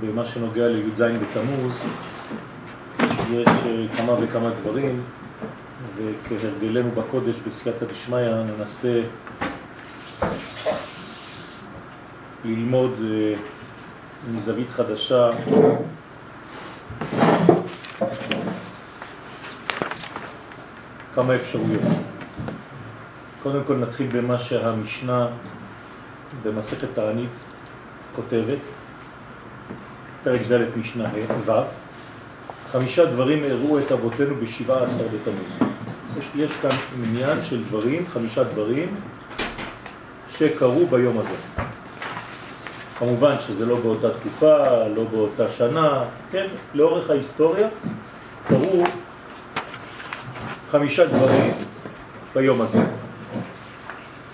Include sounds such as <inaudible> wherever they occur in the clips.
במה שנוגע לי"ז בתמוז, יש אה, כמה וכמה דברים, וכהרגלנו בקודש בסייעתא דשמיא ננסה ללמוד אה, מזווית חדשה כמה אפשרויות. קודם כל נתחיל במה שהמשנה במסכת תענית כותבת, פרק ד' משנה ו', חמישה דברים הראו את אבותינו בשבעה עשר בתמוז. יש, יש כאן עניין של דברים, חמישה דברים, שקרו ביום הזה. כמובן שזה לא באותה תקופה, לא באותה שנה, כן, לאורך ההיסטוריה קרו חמישה דברים ביום הזה.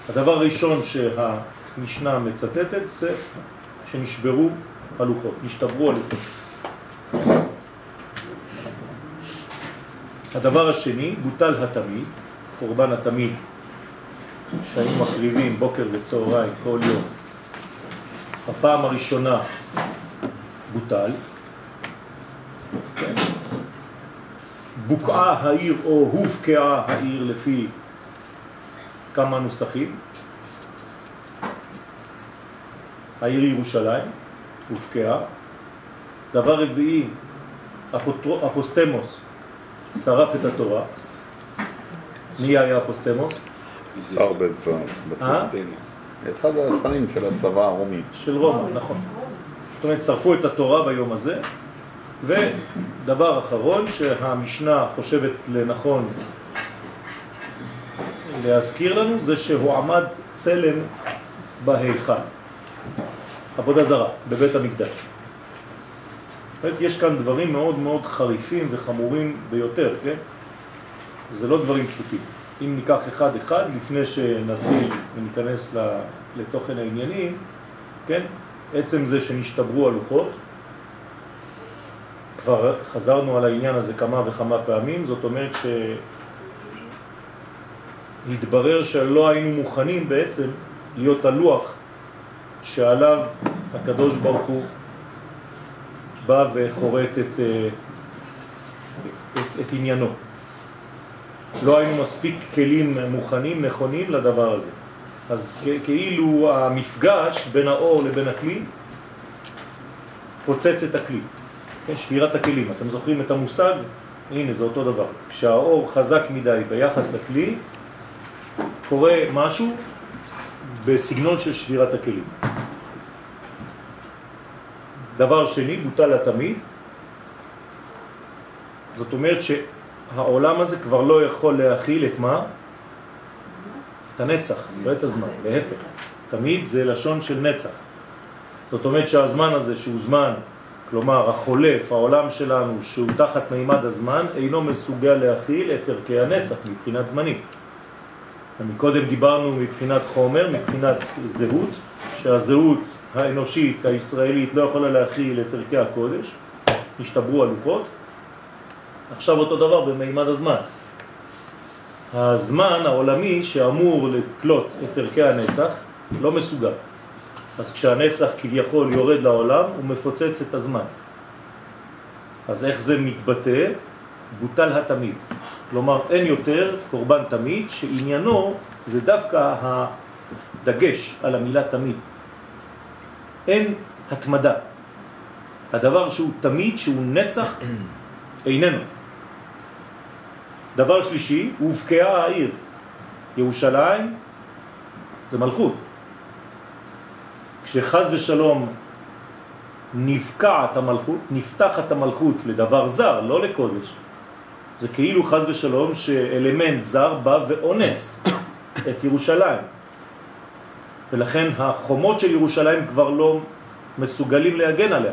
הדבר הראשון שהמשנה מצטטת זה שנשברו הלוחות, נשתברו הלוחות. הדבר השני, בוטל התמיד, קורבן התמיד שהיינו מקריבים בוקר וצהריים כל יום. הפעם הראשונה בוטל. בוקעה העיר או הובקעה העיר לפי כמה נוסחים. העיר ירושלים הובקעה. דבר רביעי, אפוסטמוס שרף את התורה. מי היה אפוסטמוס? שר בצבא, אחד השרים של הצבא הרומי. של רומא, נכון. זאת אומרת, שרפו את התורה ביום הזה, ודבר אחרון שהמשנה חושבת לנכון להזכיר לנו, זה שהוא עמד צלם בהיכל, עבודה זרה, בבית המקדש. יש כאן דברים מאוד מאוד חריפים וחמורים ביותר, כן? זה לא דברים פשוטים. אם ניקח אחד אחד, לפני שנתחיל וניכנס לתוכן העניינים, כן? עצם זה שנשתברו הלוחות, כבר חזרנו על העניין הזה כמה וכמה פעמים, זאת אומרת שהתברר שלא היינו מוכנים בעצם להיות הלוח שעליו הקדוש ברוך הוא בא וחורט את, אה, את, את עניינו. לא היינו מספיק כלים מוכנים, נכונים לדבר הזה. אז כאילו המפגש בין האור לבין הכלי פוצץ את הכלי. כן, שבירת הכלים. אתם זוכרים את המושג? הנה, זה אותו דבר. כשהאור חזק מדי ביחס לכלי, קורה משהו בסגנון של שבירת הכלים. דבר שני, בוטל התמיד. זאת אומרת שהעולם הזה כבר לא יכול להכיל את מה? את הנצח, לא את הזמן, להפך. תמיד זה לשון של נצח. זאת אומרת שהזמן הזה שהוא זמן, כלומר החולף, העולם שלנו שהוא תחת מימד הזמן, אינו מסוגל להכיל את ערכי הנצח מבחינת זמנים. קודם דיברנו מבחינת חומר, מבחינת זהות, שהזהות האנושית, הישראלית, לא יכולה להכיל את ערכי הקודש, נשתברו הלוחות. עכשיו אותו דבר במימד הזמן. הזמן העולמי שאמור לקלוט את ערכי הנצח לא מסוגל. אז כשהנצח כביכול יורד לעולם הוא מפוצץ את הזמן. אז איך זה מתבטא? בוטל התמיד. כלומר אין יותר קורבן תמיד שעניינו זה דווקא הדגש על המילה תמיד. אין התמדה. הדבר שהוא תמיד, שהוא נצח, <clears throat> איננו. דבר שלישי, הובקעה העיר. ירושלים זה מלכות. כשחז ושלום נפקעת המלכות, נפתחת המלכות לדבר זר, לא לקודש. זה כאילו חז ושלום שאלמנט זר בא ואונס את ירושלים. ולכן החומות של ירושלים כבר לא מסוגלים להגן עליה.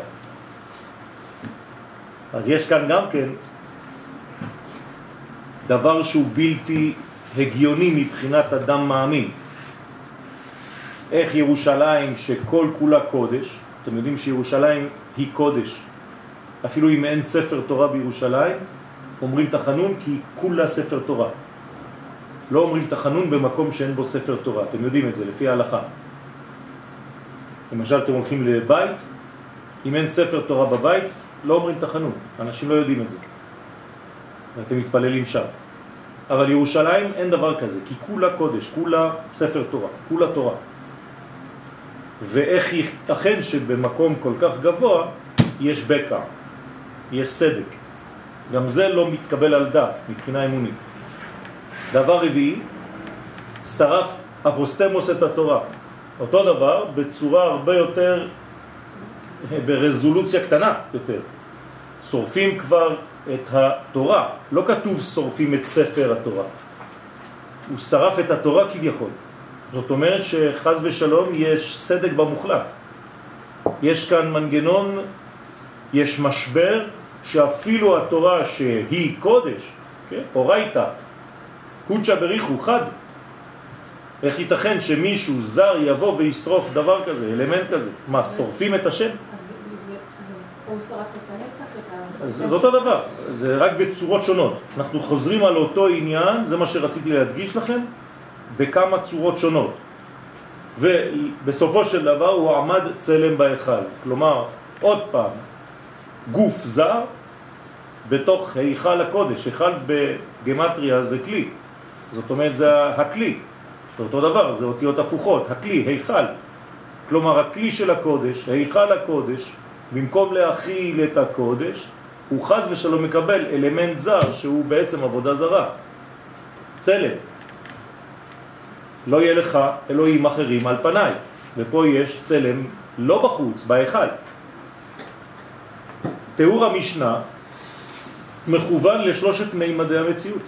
אז יש כאן גם כן דבר שהוא בלתי הגיוני מבחינת אדם מאמין. איך ירושלים שכל כולה קודש, אתם יודעים שירושלים היא קודש, אפילו אם אין ספר תורה בירושלים, אומרים תחנון כי כולה ספר תורה. לא אומרים תחנון במקום שאין בו ספר תורה, אתם יודעים את זה, לפי ההלכה. למשל אתם הולכים לבית, אם אין ספר תורה בבית, לא אומרים תחנון, אנשים לא יודעים את זה. ואתם מתפללים שם. אבל ירושלים אין דבר כזה, כי כולה קודש, כולה ספר תורה, כולה תורה. ואיך ייתכן שבמקום כל כך גבוה יש בקע, יש סדק. גם זה לא מתקבל על דעת מבחינה אמונית. דבר רביעי, שרף אפוסטמוס את התורה. אותו דבר בצורה הרבה יותר, ברזולוציה קטנה יותר. שורפים כבר את התורה, לא כתוב שורפים את ספר התורה. הוא שרף את התורה כביכול. זאת אומרת שחז ושלום יש סדק במוחלט. יש כאן מנגנון, יש משבר שאפילו התורה שהיא קודש, כן? אורייתא, קודשא בריחו, חד. איך ייתכן שמישהו זר יבוא וישרוף דבר כזה, אלמנט כזה? מה, שורפים את השם? אז זה אותו דבר, זה רק בצורות שונות. אנחנו חוזרים על אותו עניין, זה מה שרציתי להדגיש לכם, בכמה צורות שונות. ובסופו של דבר הוא עמד צלם בהיכל. כלומר, עוד פעם, גוף זר בתוך היכל הקודש. היכל בגמטריה זה כלי. זאת אומרת, זה הכלי. זה אותו דבר, זה אותיות הפוכות. הכלי, היכל. כלומר, הכלי של הקודש, היכל הקודש, במקום להכיל את הקודש, הוא חז ושלום מקבל אלמנט זר שהוא בעצם עבודה זרה. צלם. לא יהיה לך אלוהים אחרים על פניי. ופה יש צלם לא בחוץ, בהיכל. תיאור המשנה מכוון לשלושת מימדי המציאות.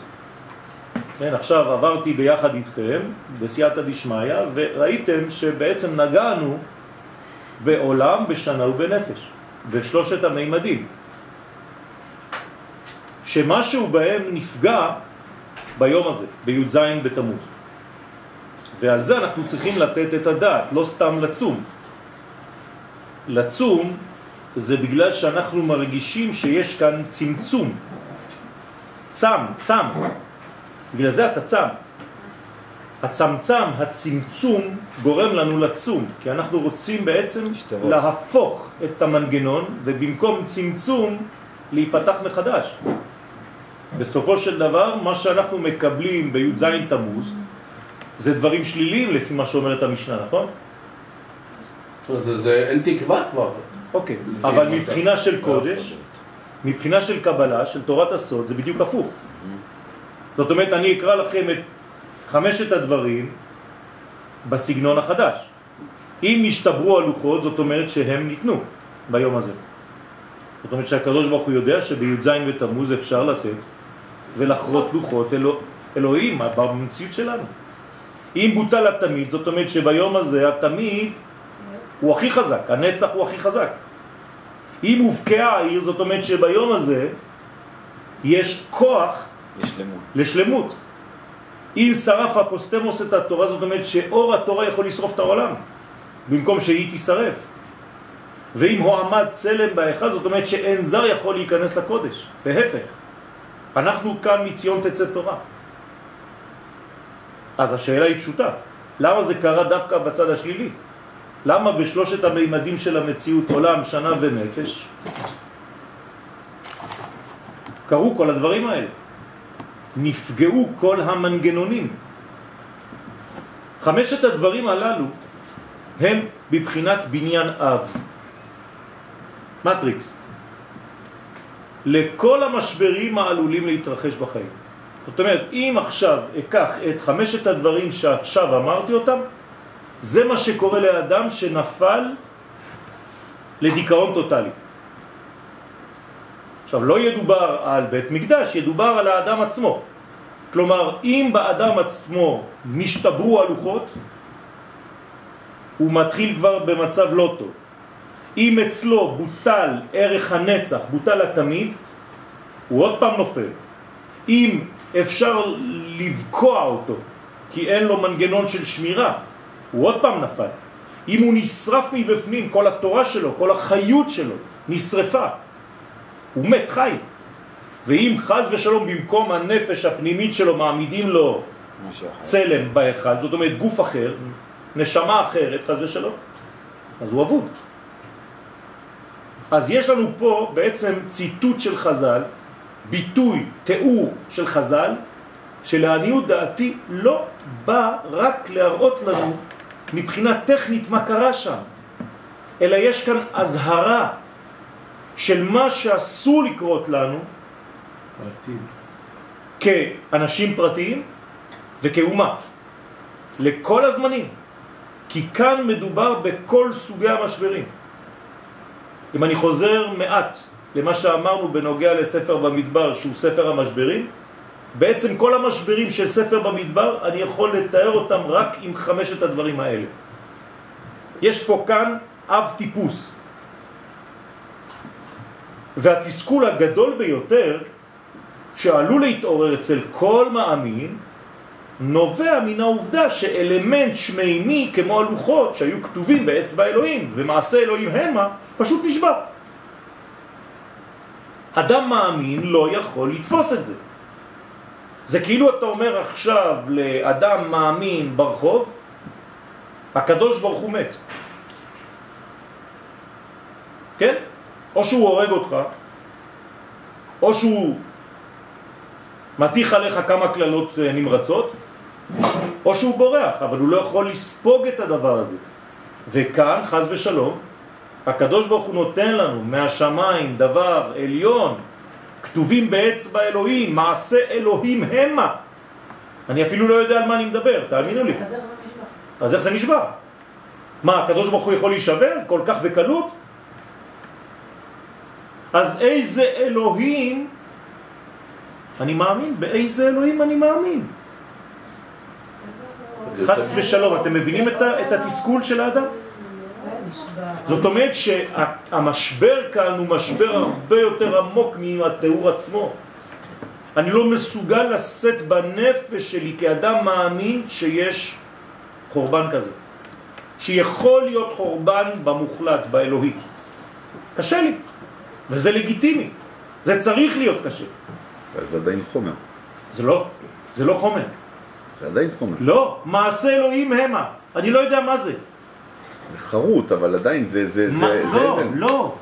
כן, עכשיו עברתי ביחד איתכם בסייעתא דשמיא וראיתם שבעצם נגענו בעולם, בשנה ובנפש, בשלושת המימדים. שמשהו בהם נפגע ביום הזה, בי"ז בתמוז. ועל זה אנחנו צריכים לתת את הדעת, לא סתם לצום. לצום זה בגלל שאנחנו מרגישים שיש כאן צמצום. צם, צם. בגלל זה אתה צם. הצמצם, הצמצום, גורם לנו לצום, כי אנחנו רוצים בעצם שתרות. להפוך את המנגנון, ובמקום צמצום, להיפתח מחדש. בסופו של דבר, מה שאנחנו מקבלים בי"ז תמוז, זה דברים שליליים לפי מה שאומרת המשנה, נכון? זה, זה אין תקווה כבר. אוקיי, אבל מה מבחינה של לא קודש, מבחינה של קבלה, של תורת הסוד, זה בדיוק הפוך. זאת אומרת, אני אקרא לכם את חמשת הדברים בסגנון החדש. אם נשתברו הלוחות, זאת אומרת שהם ניתנו ביום הזה. זאת אומרת שהקדוש ברוך הוא יודע שבי"ז בתמוז אפשר לתת ולחרות לוחות אלוה, אלוהים במציאות שלנו. אם בוטל התמיד, זאת אומרת שביום הזה התמיד הוא הכי חזק, הנצח הוא הכי חזק. אם הובקעה העיר, זאת אומרת שביום הזה יש כוח יש למות. לשלמות. אם שרף אפוסטמוס את התורה, זאת אומרת שאור התורה יכול לשרוף את העולם, במקום שהיא תישרף. ואם הוא עמד צלם בהיכל, זאת אומרת שאין זר יכול להיכנס לקודש. להפך, אנחנו כאן מציון תצא תורה. אז השאלה היא פשוטה, למה זה קרה דווקא בצד השלילי? למה בשלושת המימדים של המציאות, עולם, שנה ונפש, קרו כל הדברים האלה? נפגעו כל המנגנונים. חמשת הדברים הללו הם בבחינת בניין אב. מטריקס. לכל המשברים העלולים להתרחש בחיים. זאת אומרת, אם עכשיו אקח את חמשת הדברים שעכשיו אמרתי אותם, זה מה שקורה לאדם שנפל לדיכאון טוטלי. עכשיו, לא ידובר על בית מקדש, ידובר על האדם עצמו. כלומר, אם באדם עצמו נשתברו הלוחות, הוא מתחיל כבר במצב לא טוב. אם אצלו בוטל ערך הנצח, בוטל התמיד, הוא עוד פעם נופל. אם אפשר לבקוע אותו, כי אין לו מנגנון של שמירה, הוא עוד פעם נפל. אם הוא נשרף מבפנים, כל התורה שלו, כל החיות שלו, נשרפה. הוא מת חי. ואם חז ושלום במקום הנפש הפנימית שלו מעמידים לו. צלם באחד, זאת אומרת גוף אחר, נשמה אחרת, חז ושלום, אז הוא אבוד. אז יש לנו פה בעצם ציטוט של חז"ל, ביטוי, תיאור של חז"ל, שלעניות דעתי לא בא רק להראות לנו מבחינה טכנית מה קרה שם, אלא יש כאן הזהרה של מה שאסור לקרות לנו כאנשים פרטיים וכאומה, לכל הזמנים, כי כאן מדובר בכל סוגי המשברים. אם אני חוזר מעט למה שאמרנו בנוגע לספר במדבר שהוא ספר המשברים, בעצם כל המשברים של ספר במדבר אני יכול לתאר אותם רק עם חמשת הדברים האלה. יש פה כאן אב טיפוס. והתסכול הגדול ביותר שעלול להתעורר אצל כל מאמין נובע מן העובדה שאלמנט שמימי כמו הלוחות שהיו כתובים באצבע אלוהים ומעשה אלוהים המה פשוט נשבר. אדם מאמין לא יכול לתפוס את זה. זה כאילו אתה אומר עכשיו לאדם מאמין ברחוב, הקדוש ברוך הוא מת. כן? או שהוא הורג אותך, או שהוא מתיך עליך כמה כללות אה, נמרצות, או שהוא בורח, אבל הוא לא יכול לספוג את הדבר הזה. וכאן, חז ושלום, הקדוש ברוך הוא נותן לנו מהשמיים דבר עליון, כתובים באצבע אלוהים, מעשה אלוהים המה. אני אפילו לא יודע על מה אני מדבר, תאמינו לי. אז איך זה נשמע? אז איך זה נשבר? מה, הקדוש ברוך הוא יכול להישבר כל כך בקלות? אז איזה אלוהים אני מאמין? באיזה אלוהים אני מאמין? חס ושלום, אתם מבינים את התסכול של האדם? זאת אומרת שהמשבר כאן הוא משבר הרבה יותר עמוק מהתיאור עצמו. אני לא מסוגל לשאת בנפש שלי כאדם מאמין שיש חורבן כזה. שיכול להיות חורבן במוחלט, באלוהי. קשה לי, וזה לגיטימי. זה צריך להיות קשה. זה עדיין חומר. זה לא, זה לא חומר. זה עדיין חומר. לא, מעשה אלוהים המה. אני לא יודע מה זה. זה חרוט, אבל עדיין זה... זה, מה, זה, לא, זה, לא.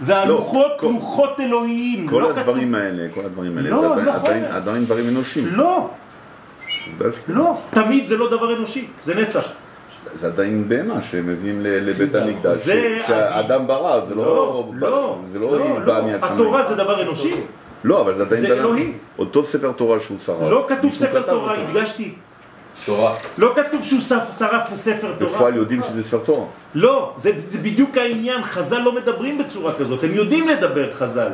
והלוחות, כל- לוחות אלוהיים. כל לא הדברים כתוב- האלה, כל הדברים האלה, לא, זה עדיין, לא עדיין. עדיין דברים אנושיים. לא, לא. תמיד זה לא דבר אנושי, זה נצח. זה עדיין בהמה שמביאים לבית זה- המקדש. זה- שהאדם ברא, זה לא, לא... לא, זה לא לא, בא לא. התורה זה דבר אנושי. לא, אבל זה עדיין... זה אלוהי. אותו ספר תורה שהוא שרף. לא כתוב ספר תורה. הדגשתי. תורה. לא כתוב שהוא שרף- ספר תורה. בפועל יודעים שזה ספר תורה. לא, זה, זה בדיוק העניין, חז"ל לא מדברים בצורה כזאת, הם יודעים לדבר חז"ל.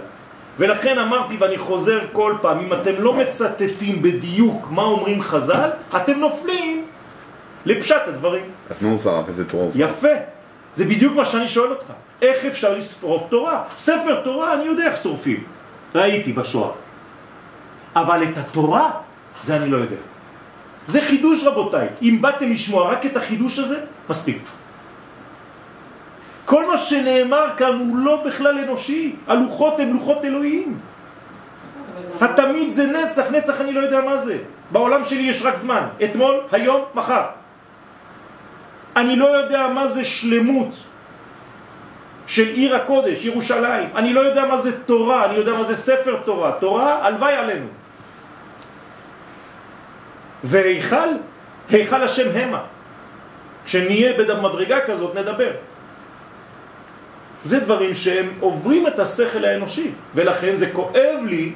ולכן אמרתי ואני חוזר כל פעם, אם אתם לא מצטטים בדיוק מה אומרים חז"ל, אתם נופלים לפשט הדברים. אז מה הוא שרף? איזה תורה הוא שרף? יפה, זה בדיוק מה שאני שואל אותך. איך אפשר לשרוף תורה? ספר תורה אני יודע איך שורפים, ראיתי בשואה. אבל את התורה, זה אני לא יודע. זה חידוש רבותיי, אם באתם לשמוע רק את החידוש הזה, מספיק. כל מה שנאמר כאן הוא לא בכלל אנושי, הלוחות הם לוחות אלוהיים. התמיד זה נצח, נצח אני לא יודע מה זה. בעולם שלי יש רק זמן, אתמול, היום, מחר. אני לא יודע מה זה שלמות של עיר הקודש, ירושלים. אני לא יודע מה זה תורה, אני יודע מה זה ספר תורה. תורה, הלוואי עלינו. והיכל, היכל השם המה. כשנהיה במדרגה כזאת נדבר. זה דברים שהם עוברים את השכל האנושי, ולכן זה כואב לי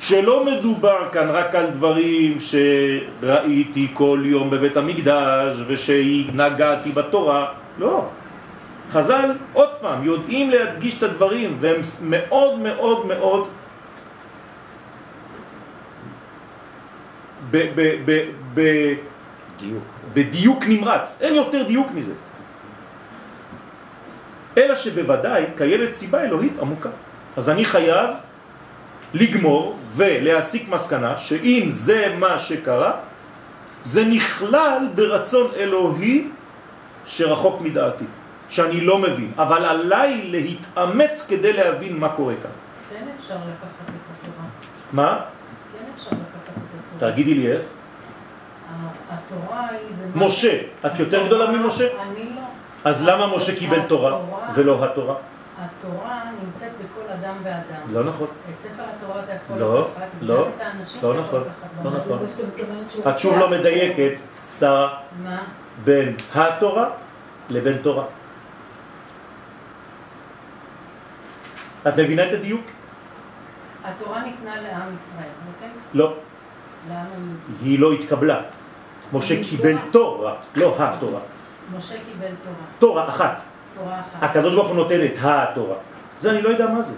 שלא מדובר כאן רק על דברים שראיתי כל יום בבית המקדש ושנגעתי בתורה, לא. חז"ל, עוד פעם, יודעים להדגיש את הדברים והם מאוד מאוד מאוד ב, ב, ב, ב, דיוק. בדיוק נמרץ, אין יותר דיוק מזה. אלא שבוודאי קיימת סיבה אלוהית עמוקה. אז אני חייב לגמור ולהסיק מסקנה שאם זה מה שקרה, זה נכלל ברצון אלוהי שרחוק מדעתי, שאני לא מבין, אבל עליי להתאמץ כדי להבין מה קורה כאן. כן אפשר לקחת את התורה. מה? כן אפשר לקחת את התורה. תגידי לי איך. התורה היא זה... משה, את יותר גדולה ממשה? אני לא. אז למה משה קיבל תורה ולא התורה? התורה נמצאת בכל אדם ואדם. לא נכון. את ספר התורה אתה יכול לא, לקחת, לא, לא נכון. לא נכון. את שוב לא מדייקת, שרה, מה? בין התורה לבין תורה. את מבינה את הדיוק? התורה ניתנה לעם ישראל, אוקיי? לא. היא לא התקבלה. משה קיבל תורה, לא התורה. משה קיבל תורה, תורה אחת. תורה אחת. הקדוש ברוך הוא נותן את התורה. זה אני לא יודע מה זה.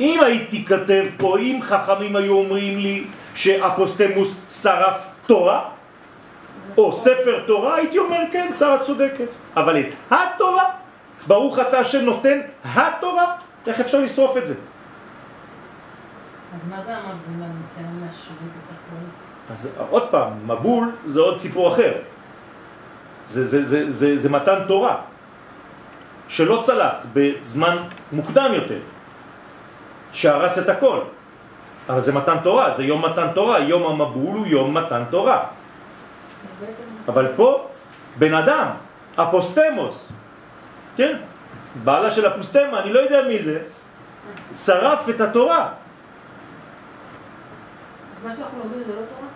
אם הייתי כתב פה, אם חכמים היו אומרים לי שאפוסטמוס שרף תורה, או ספר תורה, הייתי אומר כן, שרה צודקת. אבל את התורה, ברוך אתה השם נותן התורה, איך אפשר לשרוף את זה? אז מה זה המבול הכל? אז עוד פעם, מבול זה עוד סיפור אחר. זה, זה, זה, זה, זה מתן תורה, שלא צלח בזמן מוקדם יותר, שהרס את הכל. אבל זה מתן תורה, זה יום מתן תורה, יום המבול הוא יום מתן תורה. אבל פה, בן אדם, אפוסטמוס, כן? בעלה של אפוסטמה, אני לא יודע מי זה, שרף את התורה. אז מה שאנחנו לומדים זה לא תורה?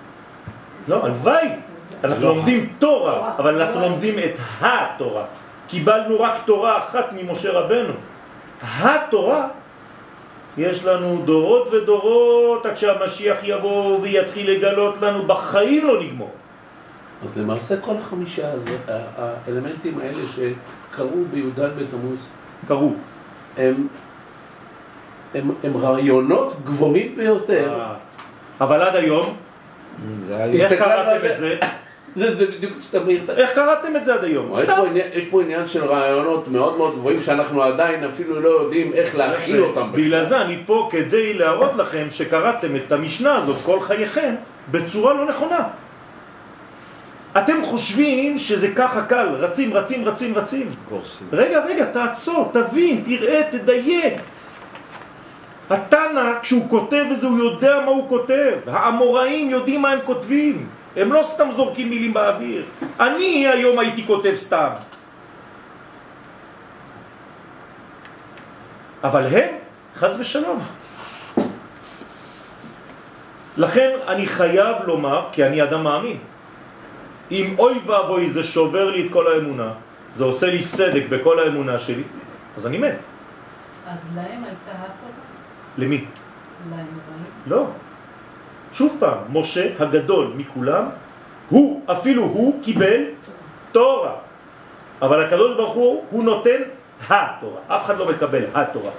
לא, הלוואי. אז- אנחנו לא לומדים תורה, אבל אנחנו. לומדים את התורה. קיבלנו רק תורה אחת ממשה רבנו. התורה, יש לנו דורות ודורות עד שהמשיח יבוא ויתחיל לגלות לנו, בחיים לא נגמור. אז למעשה כל החמישה הזאת, ה- האלמנטים האלה שקרו בי"ז בתמוז, קראו. הם, הם, הם רעיונות גבוהים ביותר. אבל עד היום. איך קראתם את זה? <laughs> זה, זה בדיוק שתמיר. איך קראתם את זה עד היום? יש. פה, עניין, יש פה עניין של רעיונות מאוד מאוד גבוהים שאנחנו עדיין אפילו לא יודעים איך להכיל אותם. בגלל זה אני פה כדי להראות לכם שקראתם את המשנה הזאת כל חייכם בצורה לא נכונה. אתם חושבים שזה ככה קל, רצים, רצים, רצים, רצים. רגע, רגע, תעצור, תבין, תראה, תדייק. התנא, כשהוא כותב וזה, הוא יודע מה הוא כותב. האמוראים יודעים מה הם כותבים. הם לא סתם זורקים מילים באוויר. אני היום הייתי כותב סתם. אבל הם, חז ושלום. לכן אני חייב לומר, כי אני אדם מאמין, אם אוי ואבוי זה שובר לי את כל האמונה, זה עושה לי סדק בכל האמונה שלי, אז אני מת. אז להם הייתה התורה? למי? לא. שוב פעם, משה הגדול מכולם, הוא, אפילו הוא קיבל תורה. אבל הקדוש ברוך הוא, הוא נותן התורה. אף אחד לא מקבל התורה.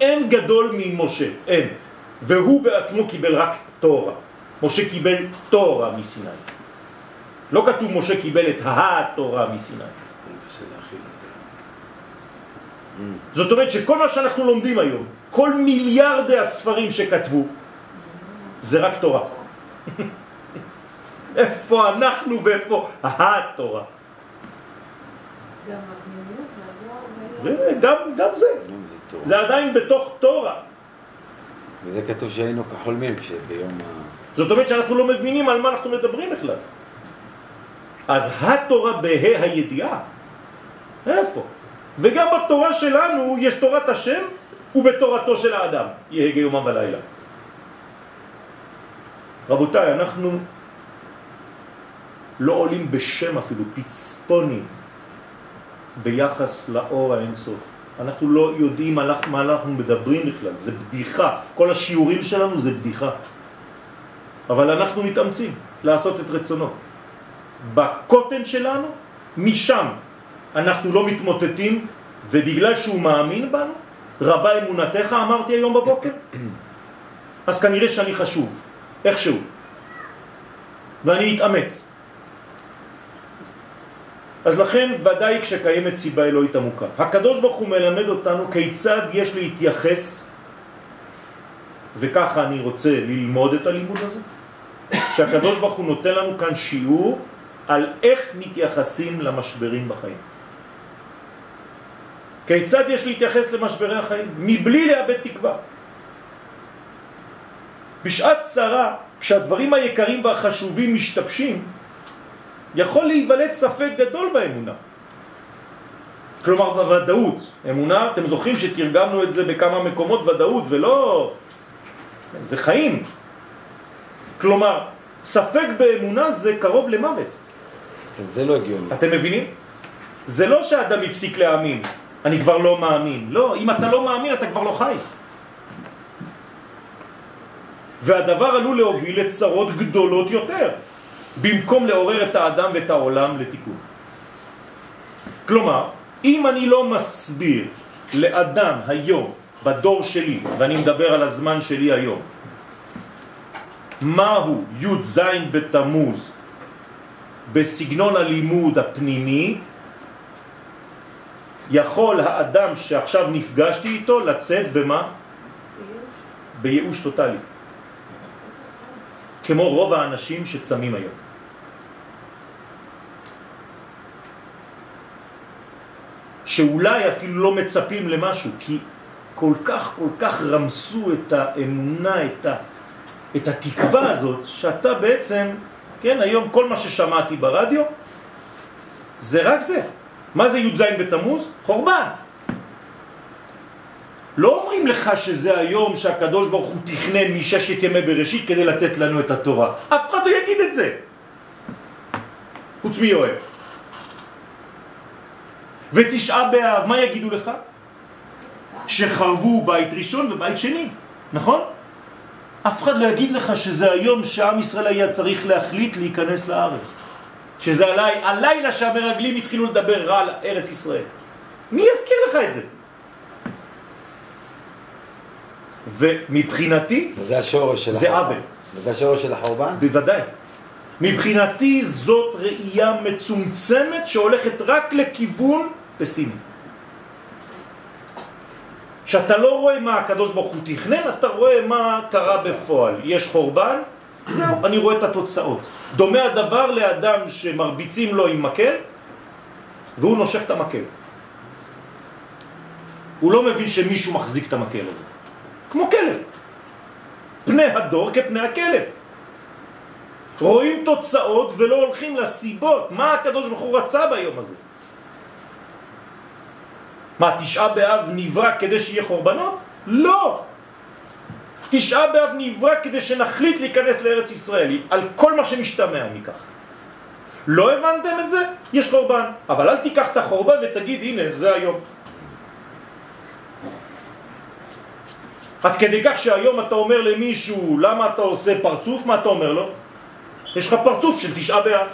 אין גדול ממשה, אין. והוא בעצמו קיבל רק תורה. משה קיבל תורה מסיני. לא כתוב משה קיבל את התורה מסיני. זאת אומרת שכל מה שאנחנו לומדים היום, כל מיליארדי הספרים שכתבו, זה רק תורה. <laughs> איפה אנחנו ואיפה התורה? אז גם הפנימיות והזוהר זה. גם, זה. זה עדיין בתוך תורה. וזה כתוב שהיינו כחולמים כשביום ה... זאת אומרת שאנחנו לא מבינים על מה אנחנו מדברים בכלל. אז התורה בה הידיעה. איפה? וגם בתורה שלנו יש תורת השם ובתורתו של האדם. יהגה יומם ולילה. רבותיי, אנחנו לא עולים בשם אפילו, פצפונים, ביחס לאור האינסוף. אנחנו לא יודעים על מה אנחנו מדברים בכלל, זה בדיחה. כל השיעורים שלנו זה בדיחה. אבל אנחנו מתאמצים לעשות את רצונו. בקוטן שלנו, משם אנחנו לא מתמוטטים, ובגלל שהוא מאמין בנו, רבה אמונתך אמרתי היום בבוקר, אז כנראה שאני חשוב, איכשהו. ואני אתאמץ. אז לכן ודאי כשקיימת סיבה אלוהית עמוקה. הקדוש ברוך הוא מלמד אותנו כיצד יש להתייחס, וככה אני רוצה ללמוד את הלימוד הזה, שהקדוש ברוך הוא נותן לנו כאן שיעור על איך מתייחסים למשברים בחיים. כיצד יש להתייחס למשברי החיים? מבלי לאבד תקווה. בשעת צרה, כשהדברים היקרים והחשובים משתבשים, יכול להיוולד ספק גדול באמונה. כלומר בוודאות. אמונה, אתם זוכרים שתרגמנו את זה בכמה מקומות ודאות ולא... זה חיים. כלומר, ספק באמונה זה קרוב למוות. כן, זה לא הגיוני. אתם מבינים? זה לא שהאדם הפסיק להאמין, אני כבר לא מאמין. לא, אם אתה לא מאמין אתה כבר לא חי. והדבר עלול להוביל לצרות גדולות יותר, במקום לעורר את האדם ואת העולם לתיקון. כלומר, אם אני לא מסביר לאדם היום, בדור שלי, ואני מדבר על הזמן שלי היום, מהו י"ז בתמוז בסגנון הלימוד הפנימי, יכול האדם שעכשיו נפגשתי איתו לצאת במה? בייאוש טוטלי. כמו רוב האנשים שצמים היום. שאולי אפילו לא מצפים למשהו, כי כל כך כל כך רמסו את האמונה, את, ה, את התקווה הזאת, שאתה בעצם, כן, היום כל מה ששמעתי ברדיו, זה רק זה. מה זה י"ז בתמוז? חורבן. לא אומרים לך שזה היום שהקדוש ברוך הוא תכנן מששת ימי בראשית כדי לתת לנו את התורה. אף אחד לא יגיד את זה. חוץ מיואל. ותשעה באב, מה יגידו לך? שחרבו בית ראשון ובית שני, נכון? אף אחד לא יגיד לך שזה היום שעם ישראל היה צריך להחליט להיכנס לארץ. שזה הלי, הלילה שהמרגלים התחילו לדבר רע על ארץ ישראל. מי יזכיר לך את זה? ומבחינתי וזה השורש של זה החורבן. עוול. וזה השורש של החורבן? בוודאי. מבחינתי זאת ראייה מצומצמת שהולכת רק לכיוון פסימי. שאתה לא רואה מה הקדוש ברוך הוא תכנן, אתה רואה מה קרה בפועל. יש חורבן, זהו, אני רואה את התוצאות. דומה הדבר לאדם שמרביצים לו עם מקל, והוא נושך את המקל. הוא לא מבין שמישהו מחזיק את המקל הזה. כמו כלב. פני הדור כפני הכלב. רואים תוצאות ולא הולכים לסיבות. מה הקדוש ברוך הוא רצה ביום הזה? מה, תשעה באב נברא כדי שיהיה חורבנות? לא! תשעה באב נברא כדי שנחליט להיכנס לארץ ישראל, על כל מה שמשתמע מכך. לא הבנתם את זה? יש חורבן. אבל אל תיקח את החורבן ותגיד, הנה, זה היום. עד כדי כך שהיום אתה אומר למישהו, למה אתה עושה פרצוף? מה אתה אומר לו? יש לך פרצוף של תשעה באב.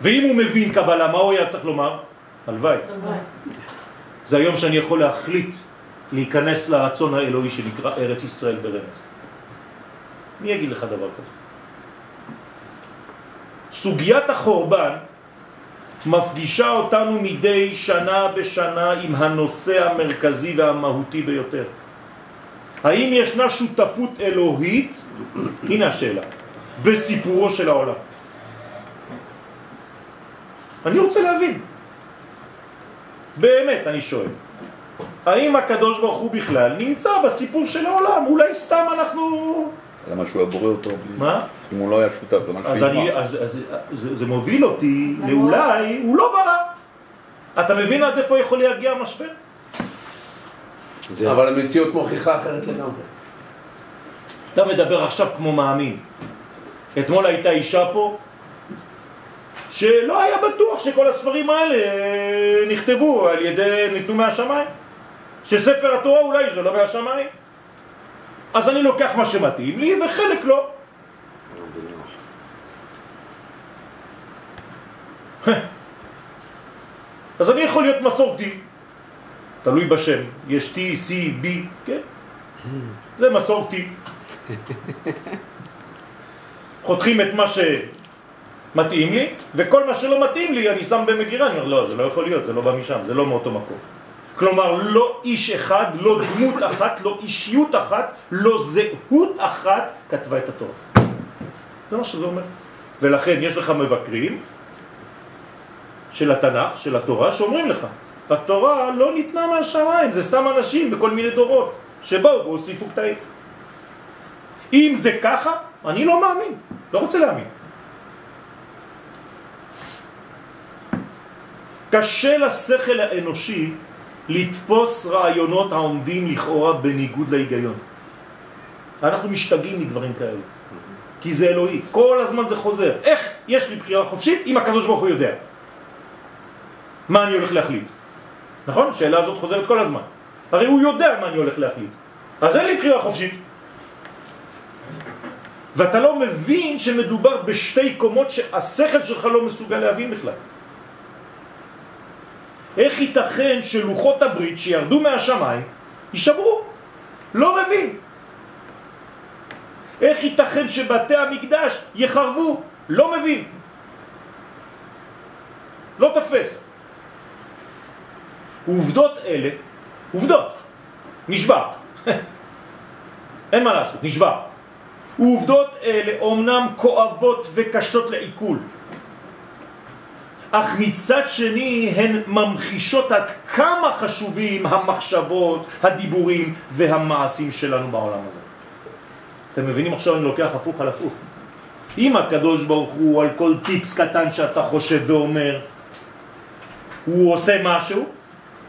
ואם הוא מבין קבלה, מה הוא היה צריך לומר? הלוואי. זה היום שאני יכול להחליט להיכנס לרצון האלוהי שנקרא ארץ ישראל ברמז. מי יגיד לך דבר כזה? סוגיית החורבן מפגישה אותנו מדי שנה בשנה עם הנושא המרכזי והמהותי ביותר. האם ישנה שותפות אלוהית, הנה השאלה, בסיפורו של העולם? אני רוצה להבין. באמת, אני שואל. האם הקדוש ברוך הוא בכלל נמצא בסיפור של העולם? אולי סתם אנחנו... למה שהוא היה בורא אותו? מה? אם הוא לא היה שותף, למה אז, שהוא אני, יברא? אז, אז זה, זה מוביל אותי לאולי הוא לא ברא. אתה מבין עד איפה יכול להגיע המשבר? זה- אבל המציאות מוכיחה אחרת לגמרי. אתה מדבר עכשיו כמו מאמין. אתמול הייתה אישה פה שלא היה בטוח שכל הספרים האלה נכתבו על ידי, ניתנו מהשמיים. שספר התורה אולי זה לא מהשמיים. אז אני לוקח מה שמתאים לי וחלק לא. <laughs> אז אני יכול להיות מסורתי, תלוי בשם, יש T, C, B, כן? זה מסורתי. <laughs> חותכים את מה שמתאים לי, וכל מה שלא מתאים לי אני שם במגירה, אני אומר, לא, זה לא יכול להיות, זה לא בא משם, זה לא מאותו מקום. כלומר, לא איש אחד, לא דמות אחת, לא אישיות אחת, לא זהות אחת כתבה את התורה. זה מה שזה אומר. ולכן יש לך מבקרים של התנ"ך, של התורה, שאומרים לך, התורה לא ניתנה מהשמיים, זה סתם אנשים בכל מיני דורות שבאו והוסיפו קטעים. אם זה ככה, אני לא מאמין, לא רוצה להאמין. קשה לשכל האנושי לתפוס רעיונות העומדים לכאורה בניגוד להיגיון. אנחנו משתגעים מדברים כאלה, כי זה אלוהי, כל הזמן זה חוזר. איך יש לי בחירה חופשית אם הקדוש ברוך הוא יודע? מה אני הולך להחליט? נכון? שאלה הזאת חוזרת כל הזמן. הרי הוא יודע מה אני הולך להחליט. אז אין לי בחירה חופשית. ואתה לא מבין שמדובר בשתי קומות שהשכל שלך לא מסוגל להבין בכלל. איך ייתכן שלוחות הברית שירדו מהשמיים יישברו? לא מבין. איך ייתכן שבתי המקדש יחרבו? לא מבין. לא תופס. עובדות אלה, עובדות, נשבע. <laughs> אין מה לעשות, נשבע. עובדות אלה אומנם כואבות וקשות לעיכול, אך מצד שני הן ממחישות עד כמה חשובים המחשבות, הדיבורים והמעשים שלנו בעולם הזה. אתם מבינים עכשיו אני לוקח הפוך על הפוך. אם הקדוש ברוך הוא על כל טיפס קטן שאתה חושב ואומר, הוא עושה משהו,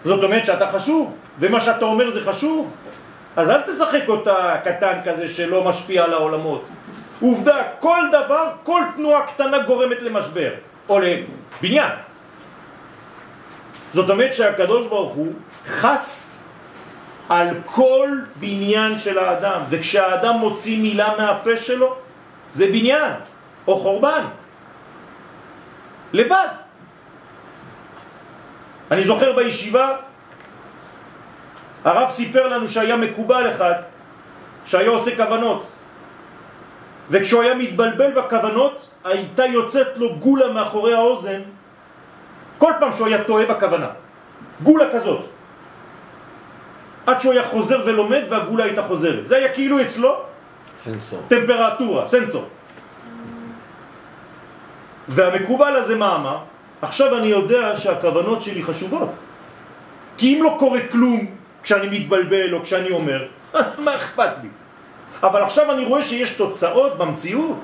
זאת אומרת שאתה חשוב, ומה שאתה אומר זה חשוב. אז אל תשחק אותה קטן כזה שלא משפיע על העולמות. עובדה, כל דבר, כל תנועה קטנה גורמת למשבר, או לבניין. זאת אומרת שהקדוש ברוך הוא חס על כל בניין של האדם, וכשהאדם מוציא מילה מהפה שלו, זה בניין או חורבן. לבד. אני זוכר בישיבה, הרב סיפר לנו שהיה מקובל אחד שהיה עושה כוונות וכשהוא היה מתבלבל בכוונות הייתה יוצאת לו גולה מאחורי האוזן כל פעם שהוא היה טועה בכוונה גולה כזאת עד שהוא היה חוזר ולומד והגולה הייתה חוזרת זה היה כאילו אצלו סנסור. טמפרטורה, סנסור והמקובל הזה מה אמר? עכשיו אני יודע שהכוונות שלי חשובות כי אם לא קורה כלום כשאני מתבלבל או כשאני אומר, <laughs> אז מה אכפת לי? אבל עכשיו אני רואה שיש תוצאות במציאות.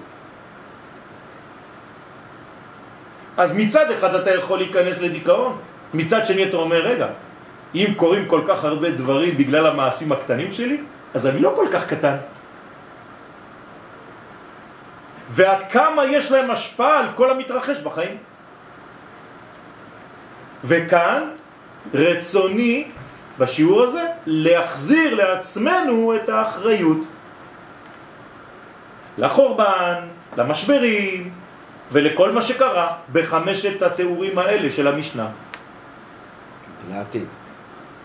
אז מצד אחד אתה יכול להיכנס לדיכאון, מצד שני אתה אומר, רגע, אם קורים כל כך הרבה דברים בגלל המעשים הקטנים שלי, אז אני לא כל כך קטן. ועד כמה יש להם השפעה על כל המתרחש בחיים. וכאן רצוני בשיעור הזה להחזיר לעצמנו את האחריות לחורבן, למשברים ולכל מה שקרה בחמשת התיאורים האלה של המשנה. לעתיד.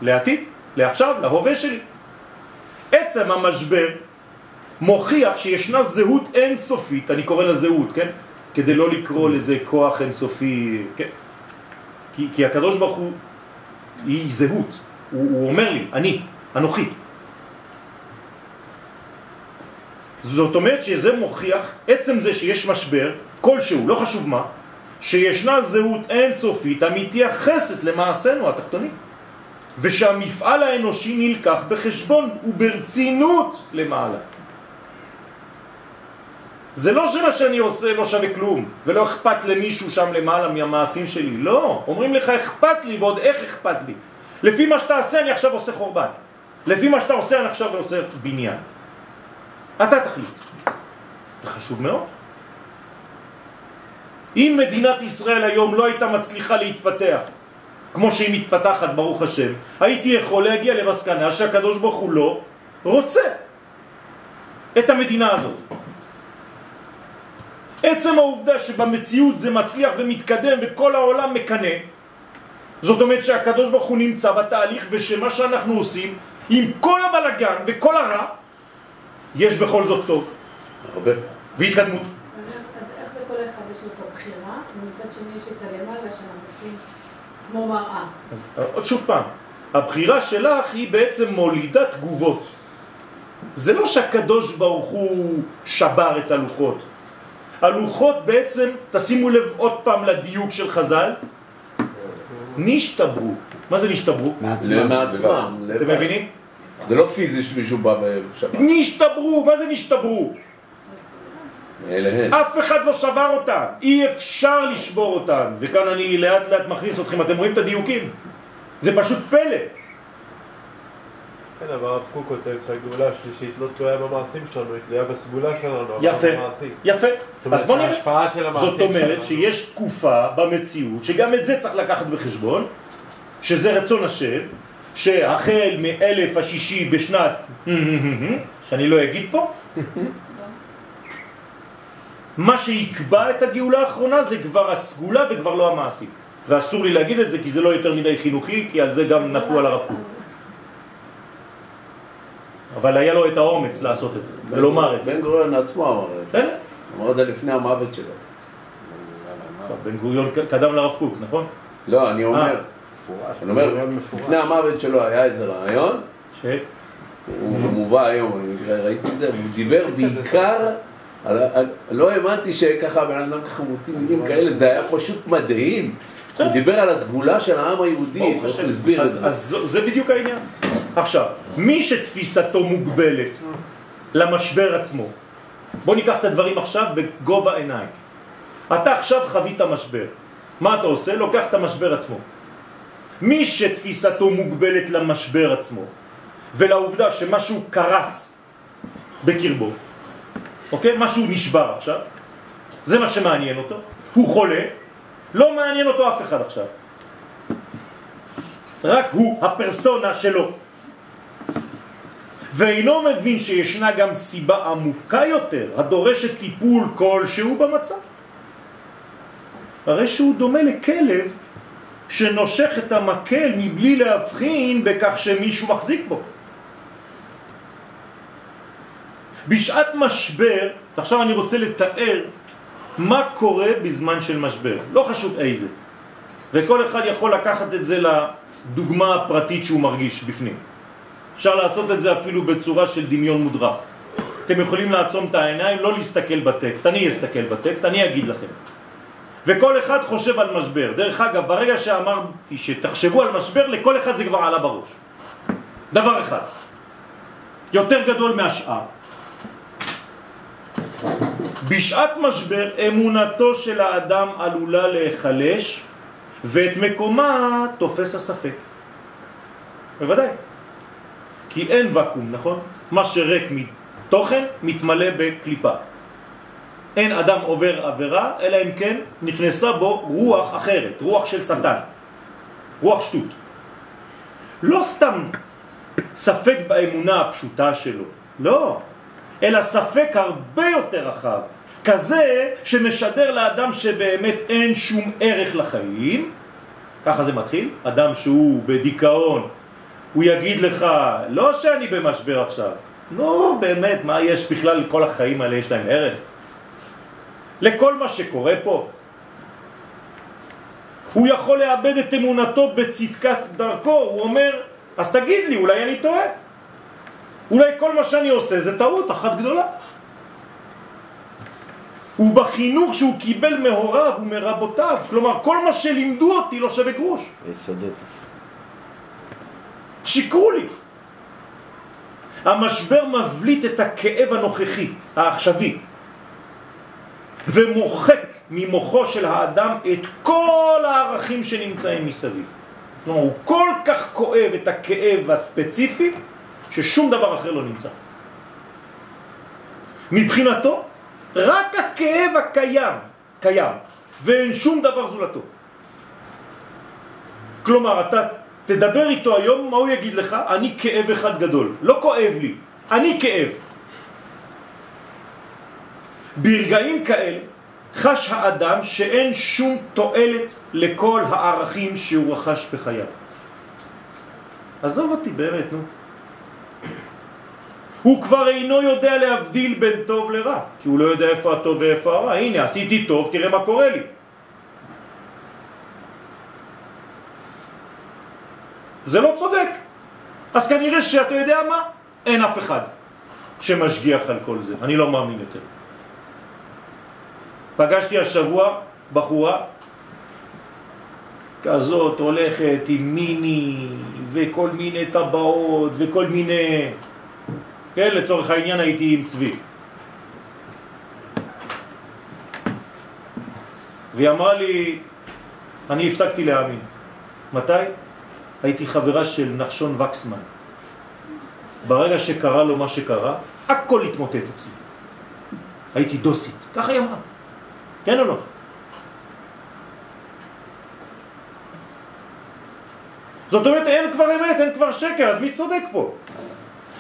לעתיד, לעכשיו, להווה שלי. עצם המשבר מוכיח שישנה זהות אינסופית, אני קורא לה זהות, כן? כדי לא לקרוא לזה כוח אינסופי, כן? כי, כי הקדוש ברוך הוא היא זהות, הוא, הוא אומר לי, אני, אנוכי. זאת אומרת שזה מוכיח, עצם זה שיש משבר, כלשהו, לא חשוב מה, שישנה זהות אינסופית המתייחסת למעשינו התחתונים ושהמפעל האנושי נלקח בחשבון וברצינות למעלה. זה לא שמה שאני עושה לא שווה כלום ולא אכפת למישהו שם למעלה מהמעשים שלי, לא, אומרים לך אכפת לי ועוד איך אכפת לי לפי מה שאתה עושה אני עכשיו עושה חורבן. לפי מה שאתה עושה אני עכשיו עושה בניין. אתה תחליט. זה חשוב מאוד. אם מדינת ישראל היום לא הייתה מצליחה להתפתח כמו שהיא מתפתחת, ברוך השם, הייתי יכול להגיע למסקנה שהקדוש ברוך הוא לא רוצה את המדינה הזאת. עצם העובדה שבמציאות זה מצליח ומתקדם וכל העולם מקנה, זאת אומרת שהקדוש ברוך הוא נמצא בתהליך ושמה שאנחנו עושים עם כל הבלגן וכל הרע יש בכל זאת טוב הרבה. והתקדמות. אז איך- אז איך זה כל אחד יש לו את הבחירה, ומצד שני יש את הלמעלה שאנחנו עושים כמו מראה. אז עוד שוב פעם, הבחירה שלך היא בעצם מולידה תגובות. זה לא שהקדוש ברוך הוא שבר את הלוחות. הלוחות בעצם, תשימו לב עוד פעם לדיוק של חז"ל, נשתברו. מה זה נשתברו? מעצמם. אתם מבינים? זה לא פיזי שמישהו בא בשבת. נשתברו, מה זה נשתברו? אליהן. אף אחד לא שבר אותן, אי אפשר לשבור אותן, וכאן אני לאט לאט מכניס אתכם, אתם רואים את הדיוקים? זה פשוט פלא. כן, אבל הרב קוק כותב שהגאולה השלישית לא תלויה במעשים שלנו, היא תלויה בסגולה שלנו, אבל יפה, במעשים. יפה. זאת אומרת, אז בוא נראה. ההשפעה של המעשים זאת אומרת. שיש תקופה במציאות, שגם את זה צריך לקחת בחשבון, שזה רצון השם, שהחל מאלף השישי בשנת, שאני לא אגיד פה, מה שיקבע את הגאולה האחרונה זה כבר הסגולה וכבר לא המעשים. ואסור לי להגיד את זה כי זה לא יותר מדי חינוכי, כי על זה גם נפלו על הרב קוק. אבל היה לו את האומץ לעשות את זה, ולומר את זה. בן גוריון עצמו אמר את זה. אמר את זה לפני המוות שלו. בן גוריון קדם לרב קוק, נכון? לא, אני אומר, אה. אני אומר, לפני המוות שלו היה איזה רעיון, ש... הוא מובא היום, ראיתי את זה, והוא דיבר בעיקר, לא האמנתי שככה בן אדם ככה מוציא מילים כאלה, זה היה פשוט מדהים. הוא דיבר על הסגולה של העם היהודי, איך. הוא הסביר את זה. אז זה בדיוק העניין. עכשיו, מי שתפיסתו מוגבלת למשבר עצמו, בוא ניקח את הדברים עכשיו בגובה עיניים. אתה עכשיו חווית משבר. מה אתה עושה? לוקח את המשבר עצמו. מי שתפיסתו מוגבלת למשבר עצמו, ולעובדה שמשהו קרס בקרבו, אוקיי? משהו נשבר עכשיו, זה מה שמעניין אותו, הוא חולה, לא מעניין אותו אף אחד עכשיו. רק הוא, הפרסונה שלו. ואינו מבין שישנה גם סיבה עמוקה יותר, הדורשת טיפול כלשהו במצב. הרי שהוא דומה לכלב שנושך את המקל מבלי להבחין בכך שמישהו מחזיק בו. בשעת משבר, עכשיו אני רוצה לתאר מה קורה בזמן של משבר, לא חשוב איזה. וכל אחד יכול לקחת את זה לדוגמה הפרטית שהוא מרגיש בפנים. אפשר לעשות את זה אפילו בצורה של דמיון מודרך. אתם יכולים לעצום את העיניים, לא להסתכל בטקסט, אני אסתכל בטקסט, אני אגיד לכם. וכל אחד חושב על משבר. דרך אגב, ברגע שאמרתי שתחשבו על משבר, לכל אחד זה כבר עלה בראש. דבר אחד, יותר גדול מהשאר. בשעת משבר אמונתו של האדם עלולה להיחלש ואת מקומה תופס הספק. בוודאי. כי אין וקום, נכון? מה שריק מתוכן מתמלא בקליפה. אין אדם עובר עבירה, אלא אם כן נכנסה בו רוח אחרת, רוח של שטן, רוח שטות. לא סתם ספק באמונה הפשוטה שלו, לא, אלא ספק הרבה יותר רחב, כזה שמשדר לאדם שבאמת אין שום ערך לחיים, ככה זה מתחיל, אדם שהוא בדיכאון, הוא יגיד לך, לא שאני במשבר עכשיו, נו באמת, מה יש בכלל, כל החיים האלה יש להם ערך? לכל מה שקורה פה. הוא יכול לאבד את אמונתו בצדקת דרכו, הוא אומר, אז תגיד לי, אולי אני טועה. אולי כל מה שאני עושה זה טעות אחת גדולה. ובחינוך שהוא קיבל מהוריו ומרבותיו, כלומר כל מה שלימדו אותי לא שווה גרוש. יסודות. שיקרו לי. המשבר מבליט את הכאב הנוכחי, העכשווי, ומוחק ממוחו של האדם את כל הערכים שנמצאים מסביב. כלומר, הוא כל כך כואב את הכאב הספציפי, ששום דבר אחר לא נמצא. מבחינתו, רק הכאב הקיים, קיים, ואין שום דבר זולתו. כלומר, אתה תדבר איתו היום, מה הוא יגיד לך? אני כאב אחד גדול. לא כואב לי, אני כאב. ברגעים כאלה חש האדם שאין שום תועלת לכל הערכים שהוא רכש בחייו. עזוב אותי באמת, נו. הוא כבר אינו יודע להבדיל בין טוב לרע, כי הוא לא יודע איפה הטוב ואיפה הרע. הנה, עשיתי טוב, תראה מה קורה לי. זה לא צודק. אז כנראה שאתה יודע מה? אין אף אחד שמשגיח על כל זה. אני לא מאמין יותר. פגשתי השבוע בחורה כזאת הולכת עם מיני וכל מיני טבעות וכל מיני... כן, לצורך העניין הייתי עם צבי. והיא אמרה לי, אני הפסקתי להאמין. מתי? הייתי חברה של נחשון וקסמן. ברגע שקרה לו מה שקרה, הכל התמוטט אצלי. הייתי דוסית, ככה היא אמרה. כן או לא? זאת אומרת, אין כבר אמת, אין כבר שקר, אז מי צודק פה?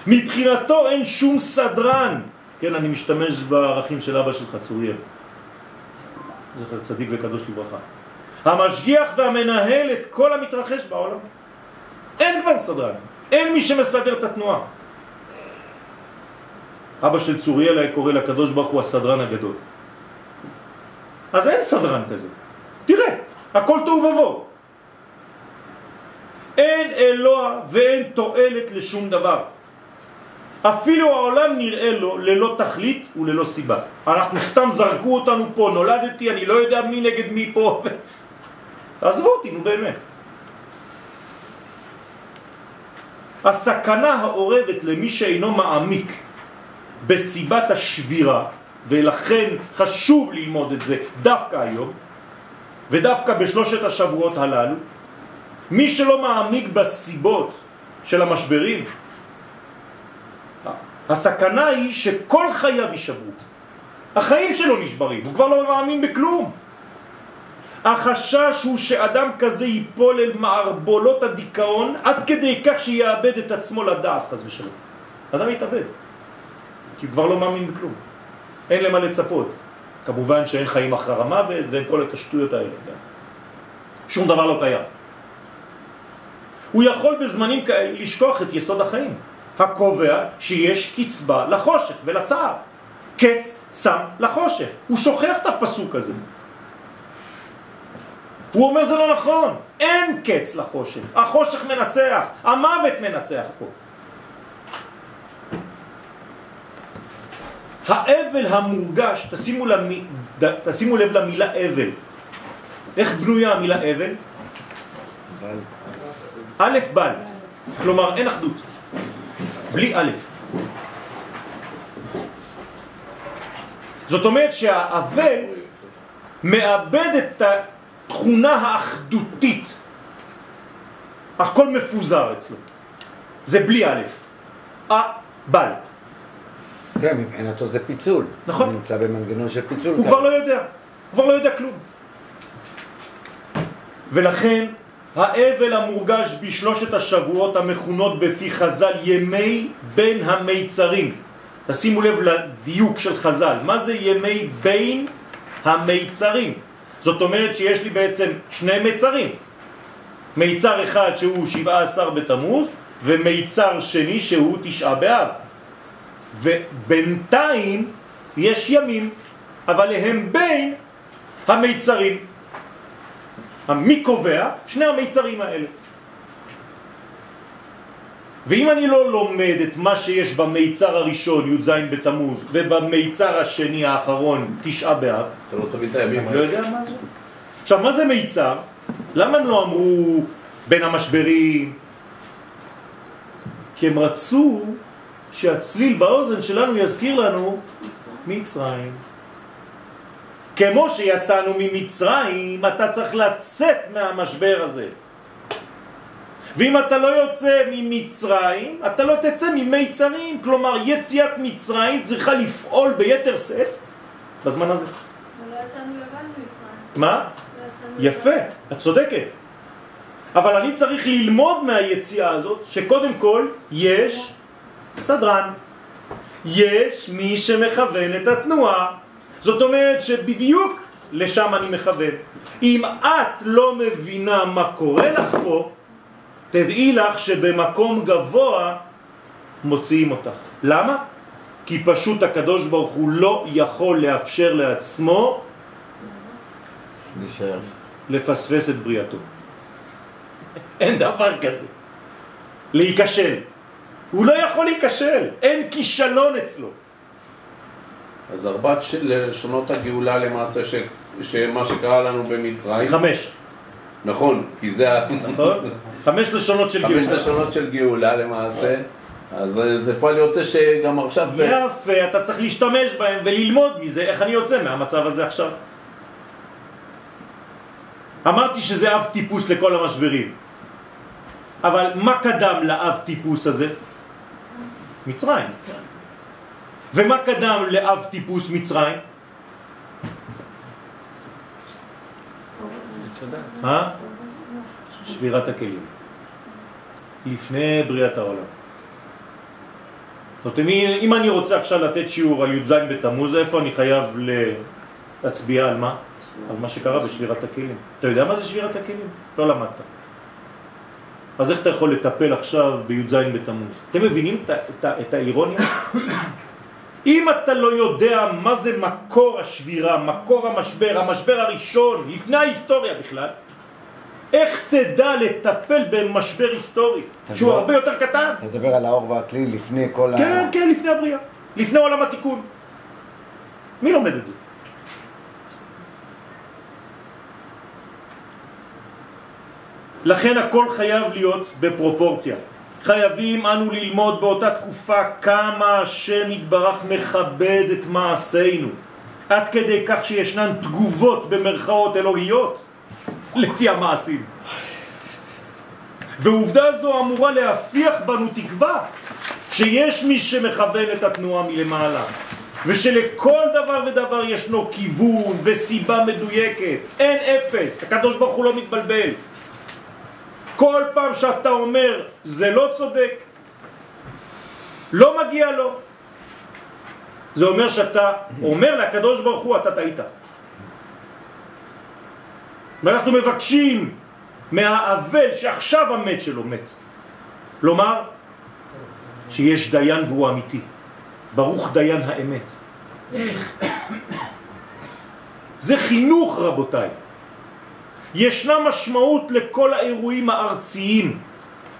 מבחינתו אין שום סדרן. כן, אני משתמש בערכים של אבא שלך, צוריאל. זכר צדיק וקדוש לברכה. המשגיח והמנהל את כל המתרחש בעולם. אין כבר סדרן, אין מי שמסדר את התנועה. אבא של צוריאל היה קורא לקדוש ברוך הוא הסדרן הגדול. אז אין סדרן כזה. תראה, הכל תוהו ובוהו. אין אלוה ואין תועלת לשום דבר. אפילו העולם נראה לו ללא תכלית וללא סיבה. אנחנו סתם זרקו אותנו פה, נולדתי, אני לא יודע מי נגד מי פה. <laughs> תעזבו אותי, נו באמת. הסכנה העורבת למי שאינו מעמיק בסיבת השבירה, ולכן חשוב ללמוד את זה דווקא היום, ודווקא בשלושת השבועות הללו, מי שלא מעמיק בסיבות של המשברים, הסכנה היא שכל חייו יישברו. החיים שלו נשברים, הוא כבר לא מאמין בכלום. החשש הוא שאדם כזה ייפול אל מערבולות הדיכאון עד כדי כך שיאבד את עצמו לדעת, חס ושלום. אדם יתאבד, כי הוא כבר לא מאמין בכלום. אין למה לצפות. כמובן שאין חיים אחר המוות ואין כל את השטויות האלה. שום דבר לא קיים. הוא יכול בזמנים כאלה לשכוח את יסוד החיים, הקובע שיש קצבה לחושך ולצער. קץ שם לחושך. הוא שוכח את הפסוק הזה. הוא אומר זה לא נכון, אין קץ לחושך, החושך מנצח, המוות מנצח פה. האבל המורגש, תשימו, למי, תשימו לב למילה אבל. איך בנויה המילה אבל? א' בל, כלומר אין אחדות, בלי א'. זאת אומרת שהאבל מאבד את התכונה האחדותית. הכל מפוזר אצלו. זה בלי א', בל. כן, מבחינתו זה פיצול. נכון. הוא נמצא במנגנון של פיצול. הוא כבר לא יודע, הוא כבר לא יודע כלום. ולכן האבל המורגש בשלושת השבועות המכונות בפי חז"ל ימי בין המיצרים. תשימו לב לדיוק של חז"ל, מה זה ימי בין המיצרים? זאת אומרת שיש לי בעצם שני מיצרים. מיצר אחד שהוא 17 בתמוז ומיצר שני שהוא תשעה באב. ובינתיים יש ימים, אבל הם בין המיצרים. מי קובע? שני המיצרים האלה. ואם אני לא לומד את מה שיש במיצר הראשון, י"ז בתמוז, ובמיצר השני האחרון, תשעה באב, אתה לא תבין את הימים לא יודע מה זה. עכשיו, מה זה מיצר? למה הם לא אמרו בין המשברים? כי הם רצו שהצליל באוזן שלנו יזכיר לנו מצרים. כמו שיצאנו ממצרים, אתה צריך לצאת מהמשבר הזה. ואם אתה לא יוצא ממצרים, אתה לא תצא ממיצרים. כלומר, יציאת מצרים צריכה לפעול ביתר סט בזמן הזה. לא יצאנו לבד ממצרים. מה? לא יפה, לבד. את צודקת. אבל אני צריך ללמוד מהיציאה הזאת, שקודם כל יש סדרן. יש מי שמכוון את התנועה. זאת אומרת שבדיוק לשם אני מכוון. אם את לא מבינה מה קורה לך פה, תדעי לך שבמקום גבוה מוציאים אותך. למה? כי פשוט הקדוש ברוך הוא לא יכול לאפשר לעצמו נשאר. לפספס את בריאתו. אין דבר כזה. להיכשל. הוא לא יכול להיכשל, אין כישלון אצלו. אז ארבעת של לשונות הגאולה למעשה, ש... שמה שקרה לנו במצרים, חמש, נכון, כי זה ה- נכון? חמש לשונות של חמש גאולה. לשונות של גאולה למעשה, אז אה, זה פועל יוצא שגם עכשיו, יפה, אתה צריך להשתמש בהם וללמוד מזה איך אני יוצא מהמצב הזה עכשיו. אמרתי שזה אב טיפוס לכל המשברים. אבל מה קדם לאב טיפוס הזה? מצרים. ומה קדם לאב טיפוס מצרים? אה? שבירת הכלים. לפני בריאת העולם. זאת אומרת, אם אני רוצה עכשיו לתת שיעור על י"ז בתמוז, איפה אני חייב להצביע על מה? על מה שקרה בשבירת הכלים. אתה יודע מה זה שבירת הכלים? לא למדת. אז איך אתה יכול לטפל עכשיו בי"ז בתמוז? אתם מבינים את, את, את האירוניה? <coughs> אם אתה לא יודע מה זה מקור השבירה, מקור המשבר, המשבר הראשון, לפני ההיסטוריה בכלל, איך תדע לטפל במשבר היסטורי, שהוא הרבה יותר קטן? אתה מדבר על האור והכלי לפני כל ה... כן, כן, לפני הבריאה, לפני עולם התיקון. מי לומד את זה? לכן הכל חייב להיות בפרופורציה. חייבים אנו ללמוד באותה תקופה כמה השם יתברך מכבד את מעשינו, עד כדי כך שישנן תגובות במרכאות אלוהיות לפי המעשים. ועובדה זו אמורה להפיח בנו תקווה שיש מי שמכוון את התנועה מלמעלה ושלכל דבר ודבר ישנו כיוון וסיבה מדויקת, אין אפס, הקדוש ברוך הוא לא מתבלבל. כל פעם שאתה אומר זה לא צודק, לא מגיע לו, זה אומר שאתה אומר לקדוש ברוך הוא אתה טעית. ואנחנו מבקשים מהאבל שעכשיו המת שלו מת. לומר שיש דיין והוא אמיתי. ברוך דיין האמת. זה חינוך רבותיי. ישנה משמעות לכל האירועים הארציים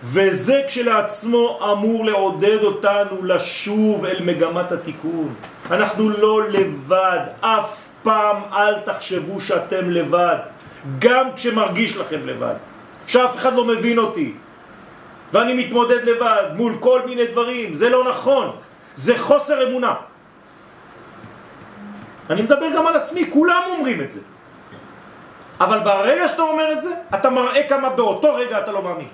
וזה כשלעצמו אמור לעודד אותנו לשוב אל מגמת התיקון. אנחנו לא לבד, אף פעם אל תחשבו שאתם לבד. גם כשמרגיש לכם לבד, שאף אחד לא מבין אותי, ואני מתמודד לבד מול כל מיני דברים, זה לא נכון, זה חוסר אמונה. אני מדבר גם על עצמי, כולם אומרים את זה. אבל ברגע שאתה אומר את זה, אתה מראה כמה באותו רגע אתה לא מאמין.